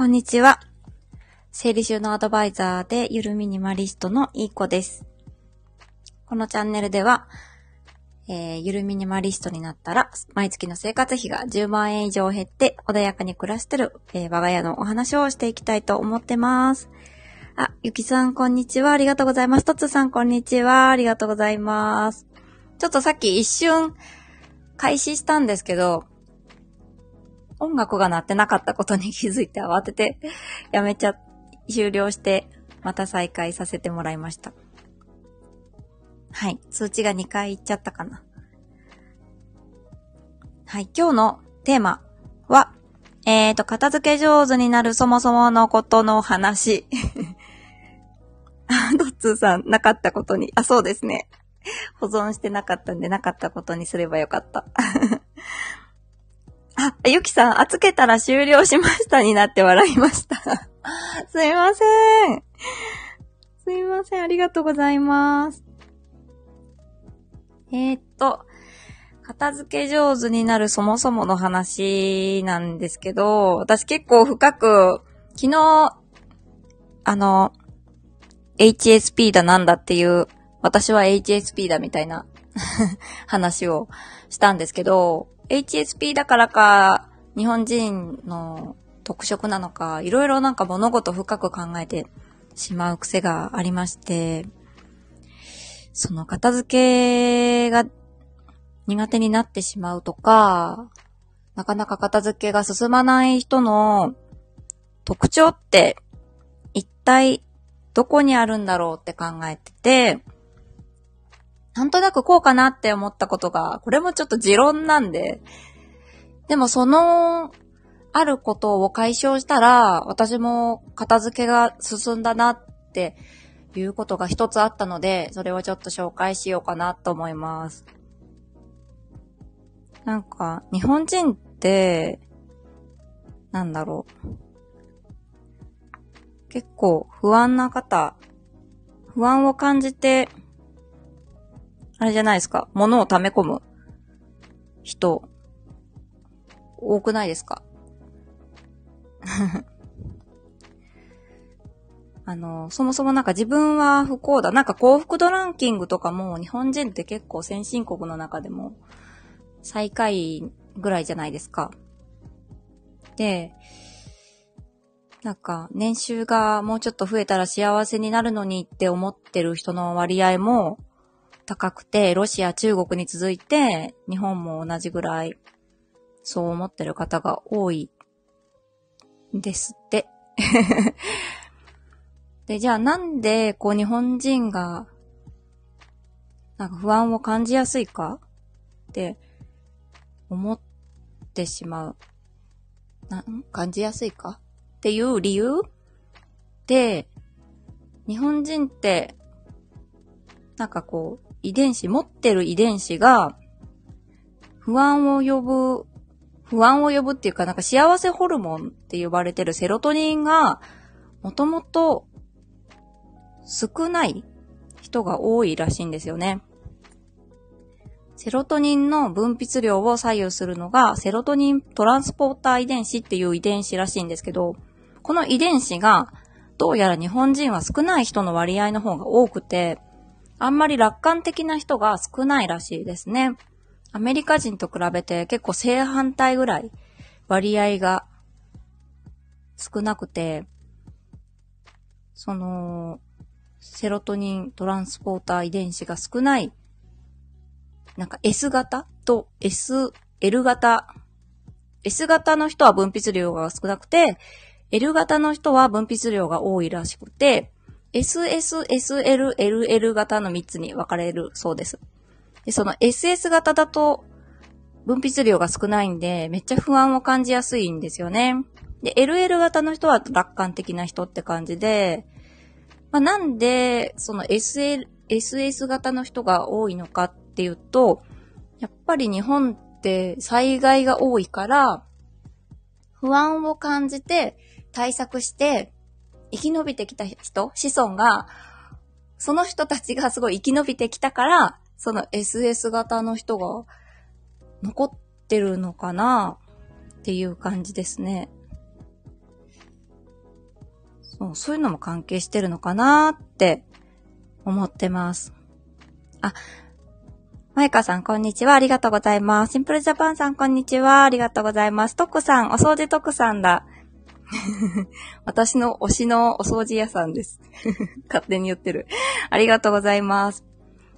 こんにちは。整理収納アドバイザーでゆるミニマリストのいい子です。このチャンネルでは、えー、ゆるミニマリストになったら、毎月の生活費が10万円以上減って穏やかに暮らしてる、えー、我が家のお話をしていきたいと思ってます。あ、ゆきさんこんにちは。ありがとうございます。とつさんこんにちは。ありがとうございます。ちょっとさっき一瞬開始したんですけど、音楽が鳴ってなかったことに気づいて慌てて やめちゃ、終了して、また再開させてもらいました。はい。通知が2回いっちゃったかな。はい。今日のテーマは、えーと、片付け上手になるそもそものことの話。ドッツーさん、なかったことに。あ、そうですね。保存してなかったんで、なかったことにすればよかった。あ、ゆきさん、預けたら終了しましたになって笑いました。すいません。すいません。ありがとうございます。えー、っと、片付け上手になるそもそもの話なんですけど、私結構深く、昨日、あの、HSP だなんだっていう、私は HSP だみたいな 話をしたんですけど、HSP だからか、日本人の特色なのか、いろいろなんか物事深く考えてしまう癖がありまして、その片付けが苦手になってしまうとか、なかなか片付けが進まない人の特徴って一体どこにあるんだろうって考えてて、なんとなくこうかなって思ったことが、これもちょっと持論なんで、でもその、あることを解消したら、私も片付けが進んだなっていうことが一つあったので、それをちょっと紹介しようかなと思います。なんか、日本人って、なんだろう。結構不安な方、不安を感じてあれじゃないですか。物を溜め込む人、多くないですか あの、そもそもなんか自分は不幸だ。なんか幸福度ランキングとかも日本人って結構先進国の中でも最下位ぐらいじゃないですか。で、なんか年収がもうちょっと増えたら幸せになるのにって思ってる人の割合も高くて、ロシア、中国に続いて、日本も同じぐらい、そう思ってる方が多い、ですって。で、じゃあなんで、こう日本人が、なんか不安を感じやすいかって思ってしまう。な、感じやすいかっていう理由で、日本人って、なんかこう、遺伝子、持ってる遺伝子が、不安を呼ぶ、不安を呼ぶっていうか、なんか幸せホルモンって呼ばれてるセロトニンが、もともと少ない人が多いらしいんですよね。セロトニンの分泌量を左右するのが、セロトニントランスポーター遺伝子っていう遺伝子らしいんですけど、この遺伝子が、どうやら日本人は少ない人の割合の方が多くて、あんまり楽観的な人が少ないらしいですね。アメリカ人と比べて結構正反対ぐらい割合が少なくて、その、セロトニントランスポーター遺伝子が少ない、なんか S 型と S、L 型。S 型の人は分泌量が少なくて、L 型の人は分泌量が多いらしくて、SS、SL、LL 型の3つに分かれるそうです。で、その SS 型だと分泌量が少ないんで、めっちゃ不安を感じやすいんですよね。で、LL 型の人は楽観的な人って感じで、まあ、なんで、その SL、SS 型の人が多いのかっていうと、やっぱり日本って災害が多いから、不安を感じて対策して生き延びてきた人、子孫が、その人たちがすごい生き延びてきたから、その SS 型の人が残ってるのかなっていう感じですね。そうそういうのも関係してるのかなって思ってます。あ、マイカさん、こんにちは。ありがとうございます。シンプルジャパンさん、こんにちは。ありがとうございます。トックさん、お掃除トックさんだ。私の推しのお掃除屋さんです。勝手に言ってる。ありがとうございます。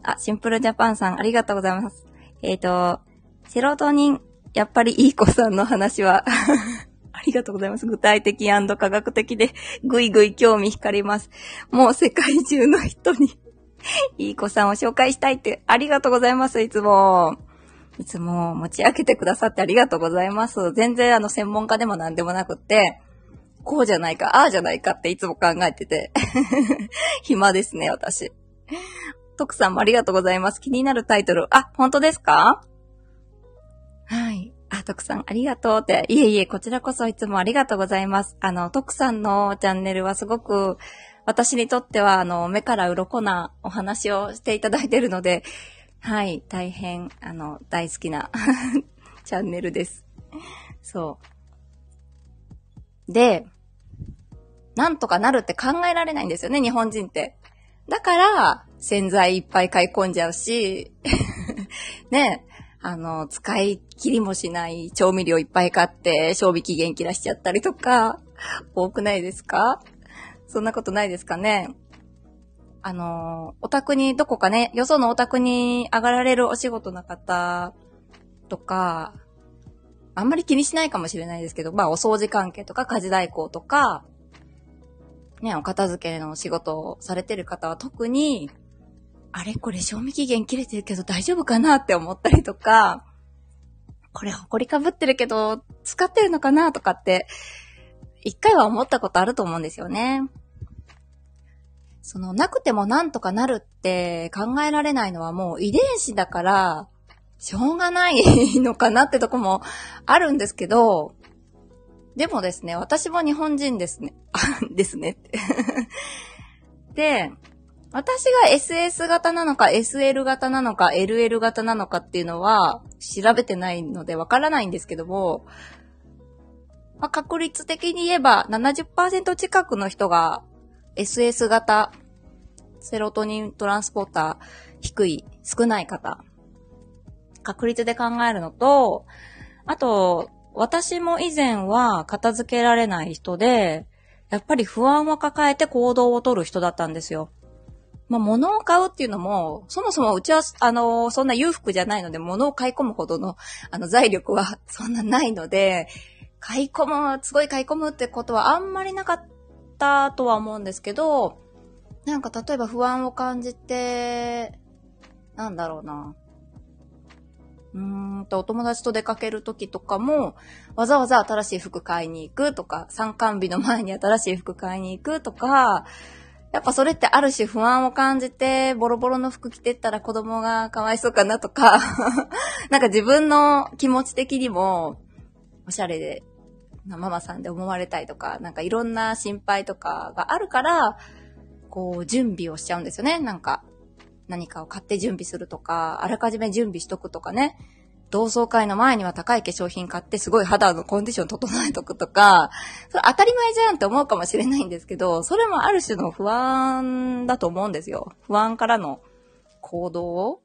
あ、シンプルジャパンさん、ありがとうございます。えっ、ー、と、セロトニン、やっぱりいい子さんの話は ありがとうございます。具体的科学的で、ぐいぐい興味惹かれます。もう世界中の人に いい子さんを紹介したいって、ありがとうございます、いつも。いつも持ち上げてくださってありがとうございます。全然あの専門家でも何でもなくって、こうじゃないか、ああじゃないかっていつも考えてて。暇ですね、私。徳さんもありがとうございます。気になるタイトル。あ、本当ですか？はい。あ、徳さんありがとうって。いえいえ、こちらこそいつもありがとうございます。あの、徳さんのチャンネルはすごく、私にとっては、あの、目から鱗なお話をしていただいてるので、はい、大変、あの、大好きな チャンネルです。そう。で、なんとかなるって考えられないんですよね、日本人って。だから、洗剤いっぱい買い込んじゃうし、ね、あの、使い切りもしない調味料いっぱい買って賞味期限切らしちゃったりとか、多くないですか？そんなことないですかね？あの、お宅にどこかね、よそのお宅に上がられるお仕事の方とか、あんまり気にしないかもしれないですけど、まあお掃除関係とか家事代行とか、ね、お片付けの仕事をされてる方は特に、あれこれ賞味期限切れてるけど大丈夫かなって思ったりとか、これ埃かぶってるけど使ってるのかなとかって、一回は思ったことあると思うんですよね。その、なくてもなんとかなるって考えられないのはもう遺伝子だから、しょうがないのかなってとこもあるんですけど、でもですね、私も日本人ですね。ですね。で、私が SS 型なのか SL 型なのか LL 型なのかっていうのは調べてないのでわからないんですけども、まあ、確率的に言えば70%近くの人が SS 型、セロトニントランスポーター低い、少ない方、確率で考えるのと、あと、私も以前は片付けられない人で、やっぱり不安を抱えて行動をとる人だったんですよ。まあ、物を買うっていうのも、そもそもうちは、あの、そんな裕福じゃないので、物を買い込むほどの、あの、財力は そんなないので、買い込む、すごい買い込むってことはあんまりなかったとは思うんですけど、なんか例えば不安を感じて、なんだろうな。うーんと、お友達と出かけるときとかも、わざわざ新しい服買いに行くとか、参観日の前に新しい服買いに行くとか、やっぱそれってある種不安を感じて、ボロボロの服着てったら子供がかわいそうかなとか なんか自分の気持ち的にも、おしゃれで、ママさんで思われたいとか、なんかいろんな心配とかがあるから、こう、準備をしちゃうんですよね。なんか、何かを買って準備するとか、あらかじめ準備しとくとかね。同窓会の前には高い化粧品買ってすごい肌のコンディション整えとくとか、それ当たり前じゃんって思うかもしれないんですけど、それもある種の不安だと思うんですよ。不安からの行動を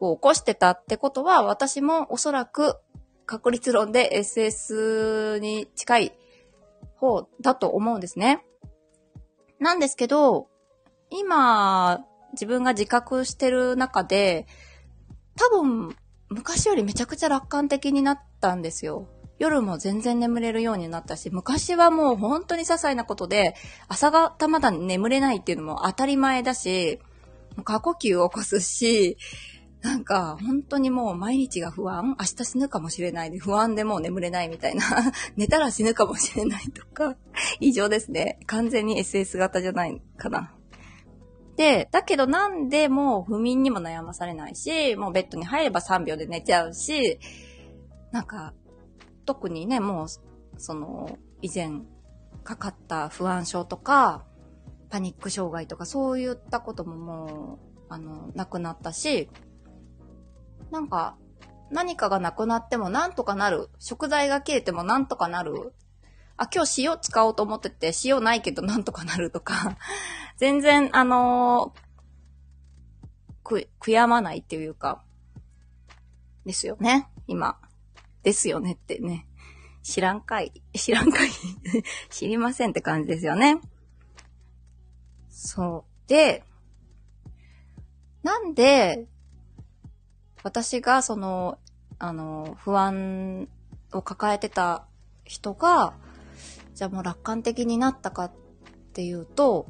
起こしてたってことは、私もおそらく確率論で SS に近い方だと思うんですね。なんですけど、今、自分が自覚してる中で、多分、昔よりめちゃくちゃ楽観的になったんですよ。夜も全然眠れるようになったし、昔はもう本当に些細なことで、朝方まだ眠れないっていうのも当たり前だし、過呼吸を起こすし、なんか、本当にもう毎日が不安明日死ぬかもしれないで、不安でもう眠れないみたいな。寝たら死ぬかもしれないとか、異常ですね。完全に SS 型じゃないかな。で、だけどなんでもう不眠にも悩まされないし、もうベッドに入れば3秒で寝ちゃうし、なんか、特にね、もう、その、以前かかった不安症とか、パニック障害とかそういったことももう、あの、なくなったし、なんか、何かがなくなってもなんとかなる。食材が切れてもなんとかなる。あ、今日塩使おうと思ってて、塩ないけどなんとかなるとか、全然、あのー、悔やまないっていうか、ですよね、今。ですよねってね。知らんかい。知らんかい。知りませんって感じですよね。そう。で、なんで、私がその、あの、不安を抱えてた人が、じゃあもう楽観的になったかっていうと、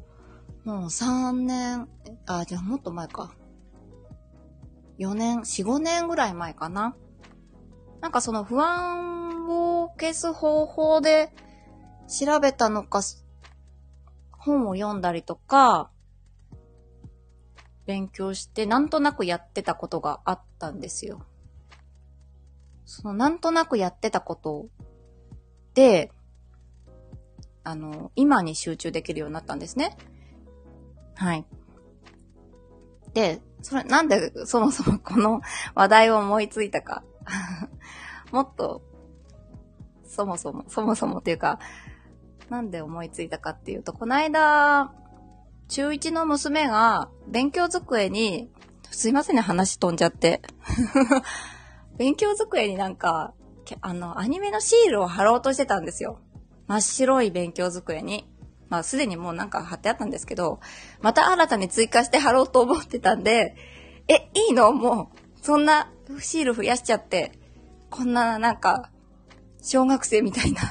もう3年、あ、じゃあもっと前か。4年、4、5年ぐらい前かな。なんかその不安を消す方法で調べたのか、本を読んだりとか、勉強してなんとなくやってたことがあったんですよ。そのなんとなくやってたことで、あの、今に集中できるようになったんですね。はい。で、それ、なんでそもそもこの話題を思いついたか。もっと、そもそも、そもそもっていうか、なんで思いついたかっていうと、この間、中1の娘が勉強机に、すいませんね、話飛んじゃって。勉強机になんか、あの、アニメのシールを貼ろうとしてたんですよ。真っ白い勉強机に。まあ、すでにもうなんか貼ってあったんですけど、また新たに追加して貼ろうと思ってたんで、え、いいの？もう、そんなシール増やしちゃって、こんななんか、小学生みたいな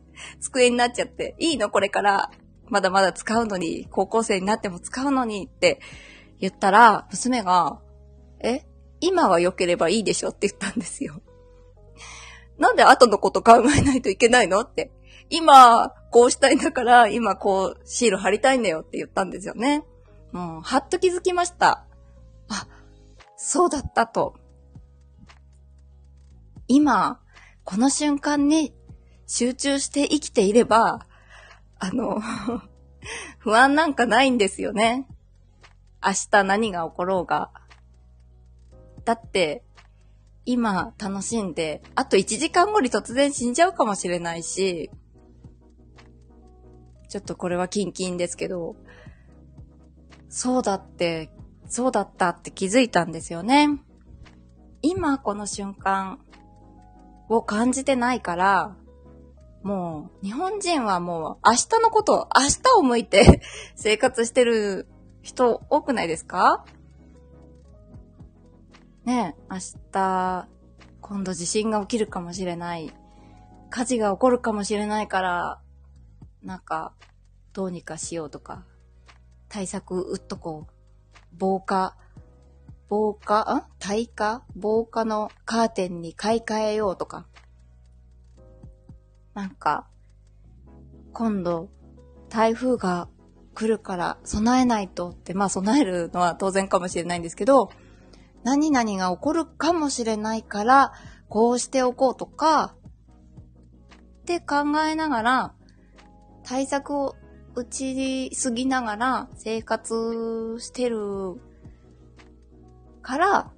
机になっちゃって、いいのこれから、まだまだ使うのに、高校生になっても使うのにって言ったら、娘が、え今は良ければいいでしょって言ったんですよ。なんで後のこと考えないといけないの？って。今、こうしたいんだから、今こう、シール貼りたいんだよって言ったんですよね。もう、はっと気づきました。あ、そうだったと。今、この瞬間に集中して生きていれば、あの 不安なんかないんですよね。明日何が起ころうが。だって、今楽しんで、あと1時間後に突然死んじゃうかもしれないし、ちょっとこれはキンキンですけど、そうだって、そうだったって気づいたんですよね。今この瞬間を感じてないから、もう、日本人はもう、明日のこと、明日を向いて 生活してる人多くないですか？ねえ、明日、今度地震が起きるかもしれない。火事が起こるかもしれないから、なんか、どうにかしようとか、対策打っとこう。防火、防火、ん耐火？防火のカーテンに買い替えようとか。なんか、今度、台風が来るから備えないとって、まあ備えるのは当然かもしれないんですけど、何々が起こるかもしれないから、こうしておこうとか、って考えながら、対策を打ちすぎながら生活してるから、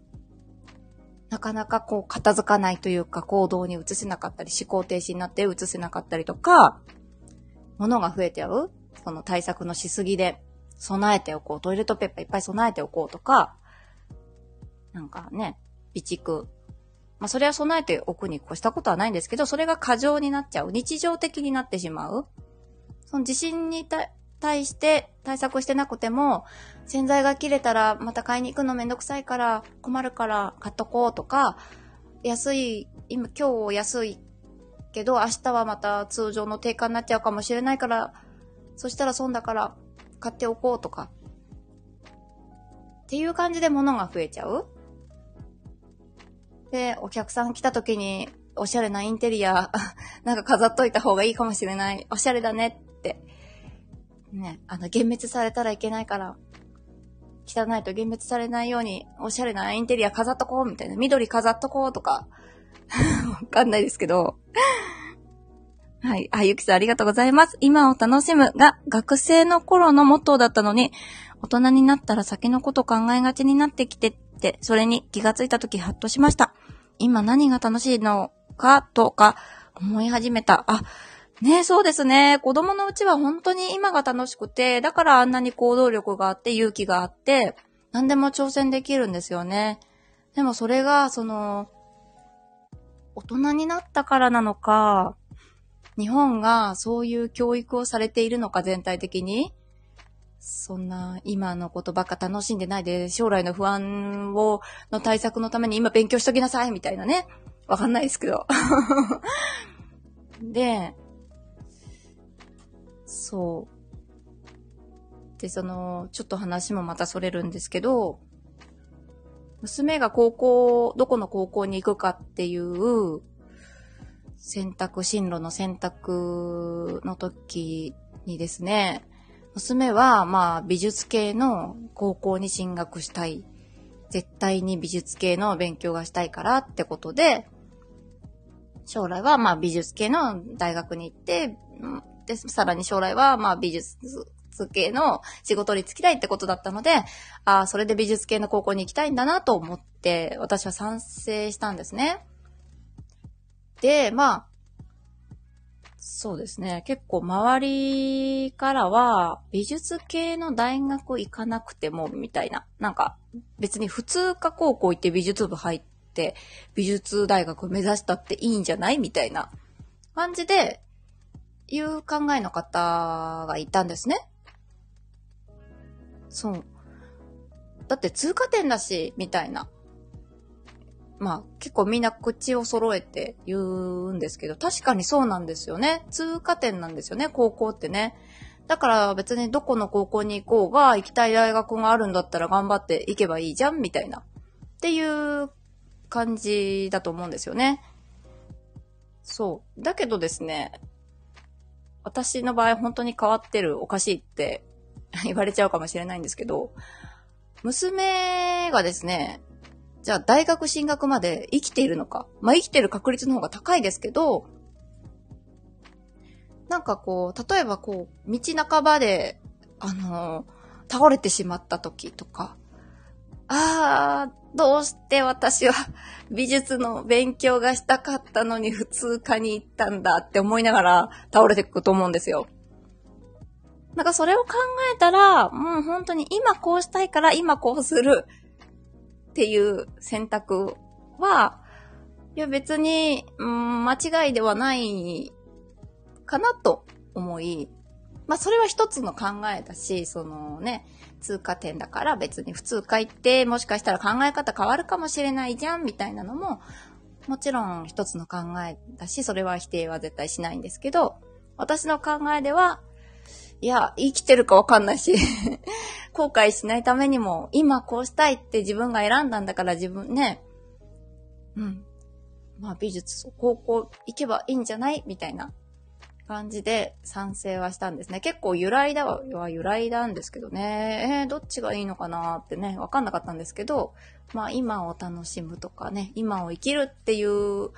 なかなかこう片付かないというか行動に移せなかったり、思考停止になって移せなかったりとか、物が増えてうその対策のしすぎで備えておこう。トイレットペーパーいっぱい備えておこうとか、なんかね、備蓄。まあそれは備えておくに越したことはないんですけど、それが過剰になっちゃう。日常的になってしまう。その地震に対して対策してなくても、洗剤が切れたらまた買いに行くのめんどくさいから困るから買っとこうとか、安い、今、今日安いけど明日はまた通常の定価になっちゃうかもしれないから、そしたら損だから買っておこうとか。っていう感じで物が増えちゃうで、お客さん来た時におしゃれなインテリア、なんか飾っといた方がいいかもしれない。おしゃれだねね、あの、幻滅されたらいけないから、汚いと幻滅されないように、おしゃれなインテリア飾っとこう、みたいな。緑飾っとこうとか、わかんないですけど。はい。あ、ゆきさんありがとうございます。今を楽しむが、学生の頃のモットーだったのに、大人になったら先のこと考えがちになってきてって、それに気がついたときハッとしました。今何が楽しいのかとか思い始めた。あ、ねそうですね。子供のうちは本当に今が楽しくて、だからあんなに行動力があって勇気があって、何でも挑戦できるんですよね。でもそれが、その、大人になったからなのか、日本がそういう教育をされているのか全体的に、そんな今のことばっか楽しんでないで、将来の不安を、の対策のために今勉強しときなさいみたいなね。わかんないですけど。で、そう。で、その、ちょっと話もまたそれるんですけど、娘が高校、どこの高校に行くかっていう選択、進路の選択の時にですね、娘は、まあ、美術系の高校に進学したい。絶対に美術系の勉強がしたいからってことで、将来は、まあ、美術系の大学に行って、で、さらに将来は、まあ、美術系の仕事に就きたいってことだったので、ああ、それで美術系の高校に行きたいんだなと思って、私は賛成したんですね。で、まあ、そうですね。結構周りからは、美術系の大学行かなくても、みたいな。なんか、別に普通科高校行って美術部入って、美術大学目指したっていいんじゃないみたいな感じで、いう考えの方がいたんですね。そう。だって通過点だし、みたいな。まあ結構みんな口を揃えて言うんですけど、確かにそうなんですよね。通過点なんですよね、高校ってね。だから別にどこの高校に行こうが、行きたい大学があるんだったら頑張って行けばいいじゃん、みたいな。っていう感じだと思うんですよね。そう。だけどですね、私の場合本当に変わってるおかしいって 言われちゃうかもしれないんですけど、娘がですね、じゃあ大学進学まで生きているのか。まあ、生きてる確率の方が高いですけど、なんかこう、例えばこう、道半ばで、あの、倒れてしまった時とか、ああ、どうして私は美術の勉強がしたかったのに普通科に行ったんだって思いながら倒れていくと思うんですよ。なんかそれを考えたら、もう本当に今こうしたいから今こうするっていう選択は、いや別に、うん、間違いではないかなと思い、まあそれは一つの考えだし、そのね、通過点だから別に普通科行ってもしかしたら考え方変わるかもしれないじゃんみたいなのも、もちろん一つの考えだし、それは否定は絶対しないんですけど、私の考えでは、いや、生きてるかわかんないし 後悔しないためにも、今こうしたいって自分が選んだんだから自分ね、うん。まあ美術、高校行けばいいんじゃない？みたいな感じで賛成はしたんですね。結構由来だは由来なんですけどね。えー、どっちがいいのかなってね、わかんなかったんですけど、まあ今を楽しむとかね、今を生きるっていう、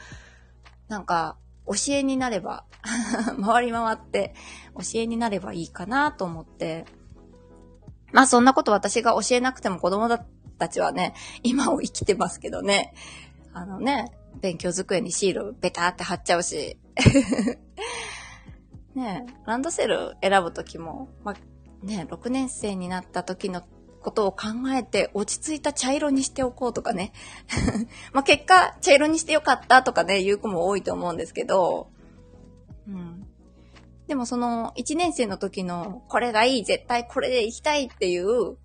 なんか、教えになれば 回り回って教えになればいいかなと思って、まあそんなこと私が教えなくても子供たちはね、今を生きてますけどね、あのね、勉強机にシールベターって貼っちゃうし、ねランドセル選ぶときも、まあ、ね、6年生になった時のことを考えて落ち着いた茶色にしておこうとかね。まあ結果、茶色にしてよかったとかね、言う子も多いと思うんですけど、うん。でもその1年生の時のこれがいい、絶対これで行きたいっていう、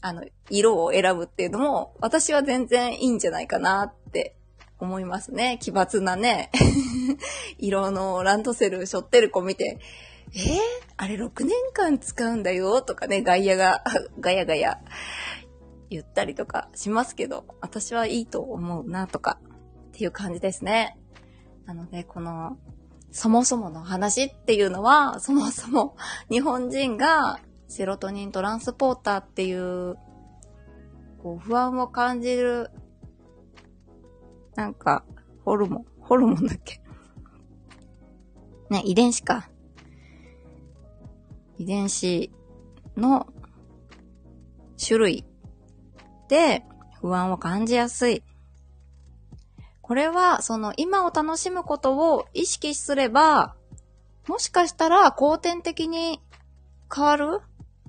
あの、色を選ぶっていうのも、私は全然いいんじゃないかなって思いますね。奇抜なね、色のランドセル背負ってる子見て、えー、あれ6年間使うんだよ？とかね、外野が ガヤガヤ言ったりとかしますけど、私はいいと思うなとかっていう感じですね。なので、この、そもそもの話っていうのは、そもそも日本人がセロトニントランスポーターっていう、こう、不安を感じる、なんか、ホルモン、ホルモンだっけ？ね、遺伝子か。遺伝子の種類で不安を感じやすい。これは、その今を楽しむことを意識すれば、もしかしたら後天的に変わる？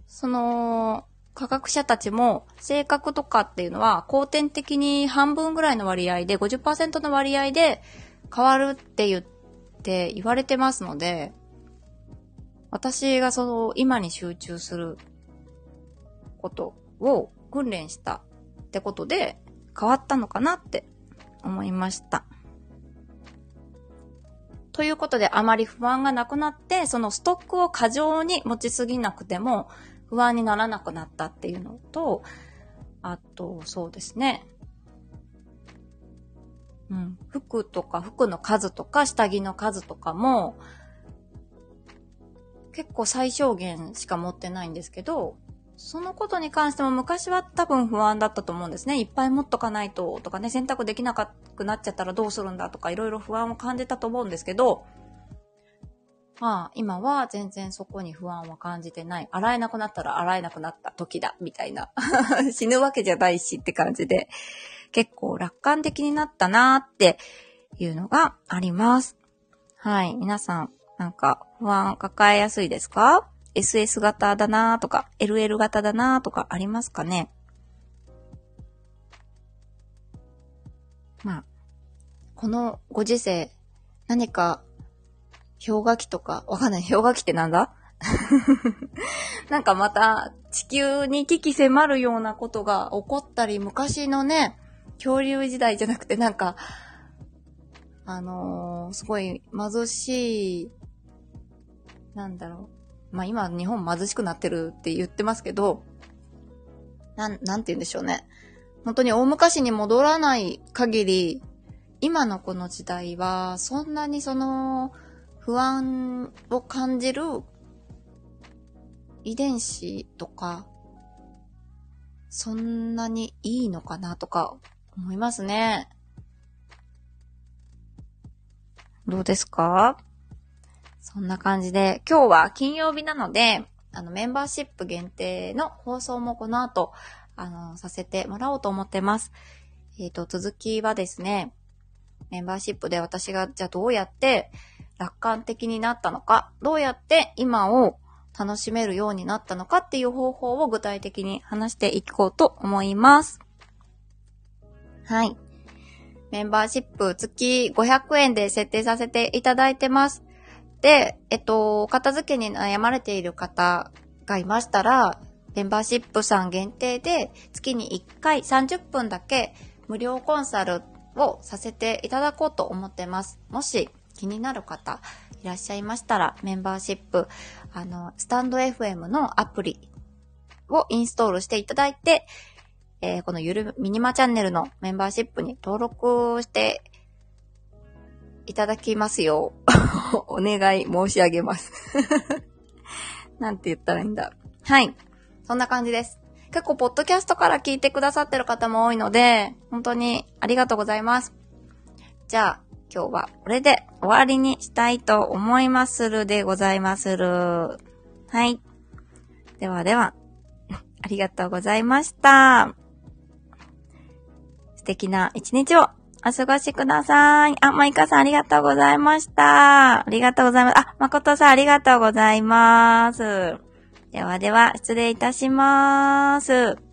その、科学者たちも性格とかっていうのは後天的に半分ぐらいの割合で50%の割合で変わるって言って言われてますので、私がその今に集中することを訓練したってことで変わったのかなって思いました。ということであまり不安がなくなって、そのストックを過剰に持ちすぎなくても不安にならなくなったっていうのと、あと、そうですね。うん。服とか、服の数とか、下着の数とかも、結構最小限しか持ってないんですけど、そのことに関しても昔は多分不安だったと思うんですね。いっぱい持っとかないととかね、選択できなくなっちゃったらどうするんだとかいろいろ不安を感じたと思うんですけど、まあ、今は全然そこに不安は感じてない。洗えなくなったら洗えなくなった時だ、みたいな。死ぬわけじゃないしって感じで、結構楽観的になったなーっていうのがあります。はい。皆さん、なんか不安抱えやすいですか ?SS 型だなーとか、LL 型だなーとかありますかね？まあ、このご時世、何か氷河期とか、わかんない。氷河期ってなんだ？なんかまた地球に危機迫るようなことが起こったり、昔のね、恐竜時代じゃなくてなんか、あのー、すごい貧しい、なんだろう。まあ今日本貧しくなってるって言ってますけど、なん、なんて言うんでしょうね。本当に大昔に戻らない限り、今のこの時代は、そんなにその、不安を感じる遺伝子とか、そんなにいいのかなとか思いますね。どうですか？そんな感じで、今日は金曜日なので、あの、メンバーシップ限定の放送もこの後、あの、させてもらおうと思ってます。えっ、ー、と、続きはですね、メンバーシップで私がじゃあどうやって楽観的になったのか、どうやって今を楽しめるようになったのかっていう方法を具体的に話していこうと思います。はい。メンバーシップ月500円で設定させていただいてます。で、えっと、片付けに悩まれている方がいましたら、メンバーシップさん限定で月に1回30分だけ無料コンサルをさせていただこうと思ってます。もし気になる方いらっしゃいましたら、メンバーシップ、あの、スタンド FM のアプリをインストールしていただいて、えー、このゆるミニマチャンネルのメンバーシップに登録していただきますよう お願い申し上げます なんて言ったらいいんだ。はい。そんな感じです。結構、ポッドキャストから聞いてくださってる方も多いので、本当にありがとうございます。じゃあ、今日はこれで終わりにしたいと思いまするでございまする。はい。ではでは、ありがとうございました。素敵な一日をお過ごしください。あ、マイカさんありがとうございました。ありがとうございます。あ、まことさんありがとうございます。ではでは、失礼いたします。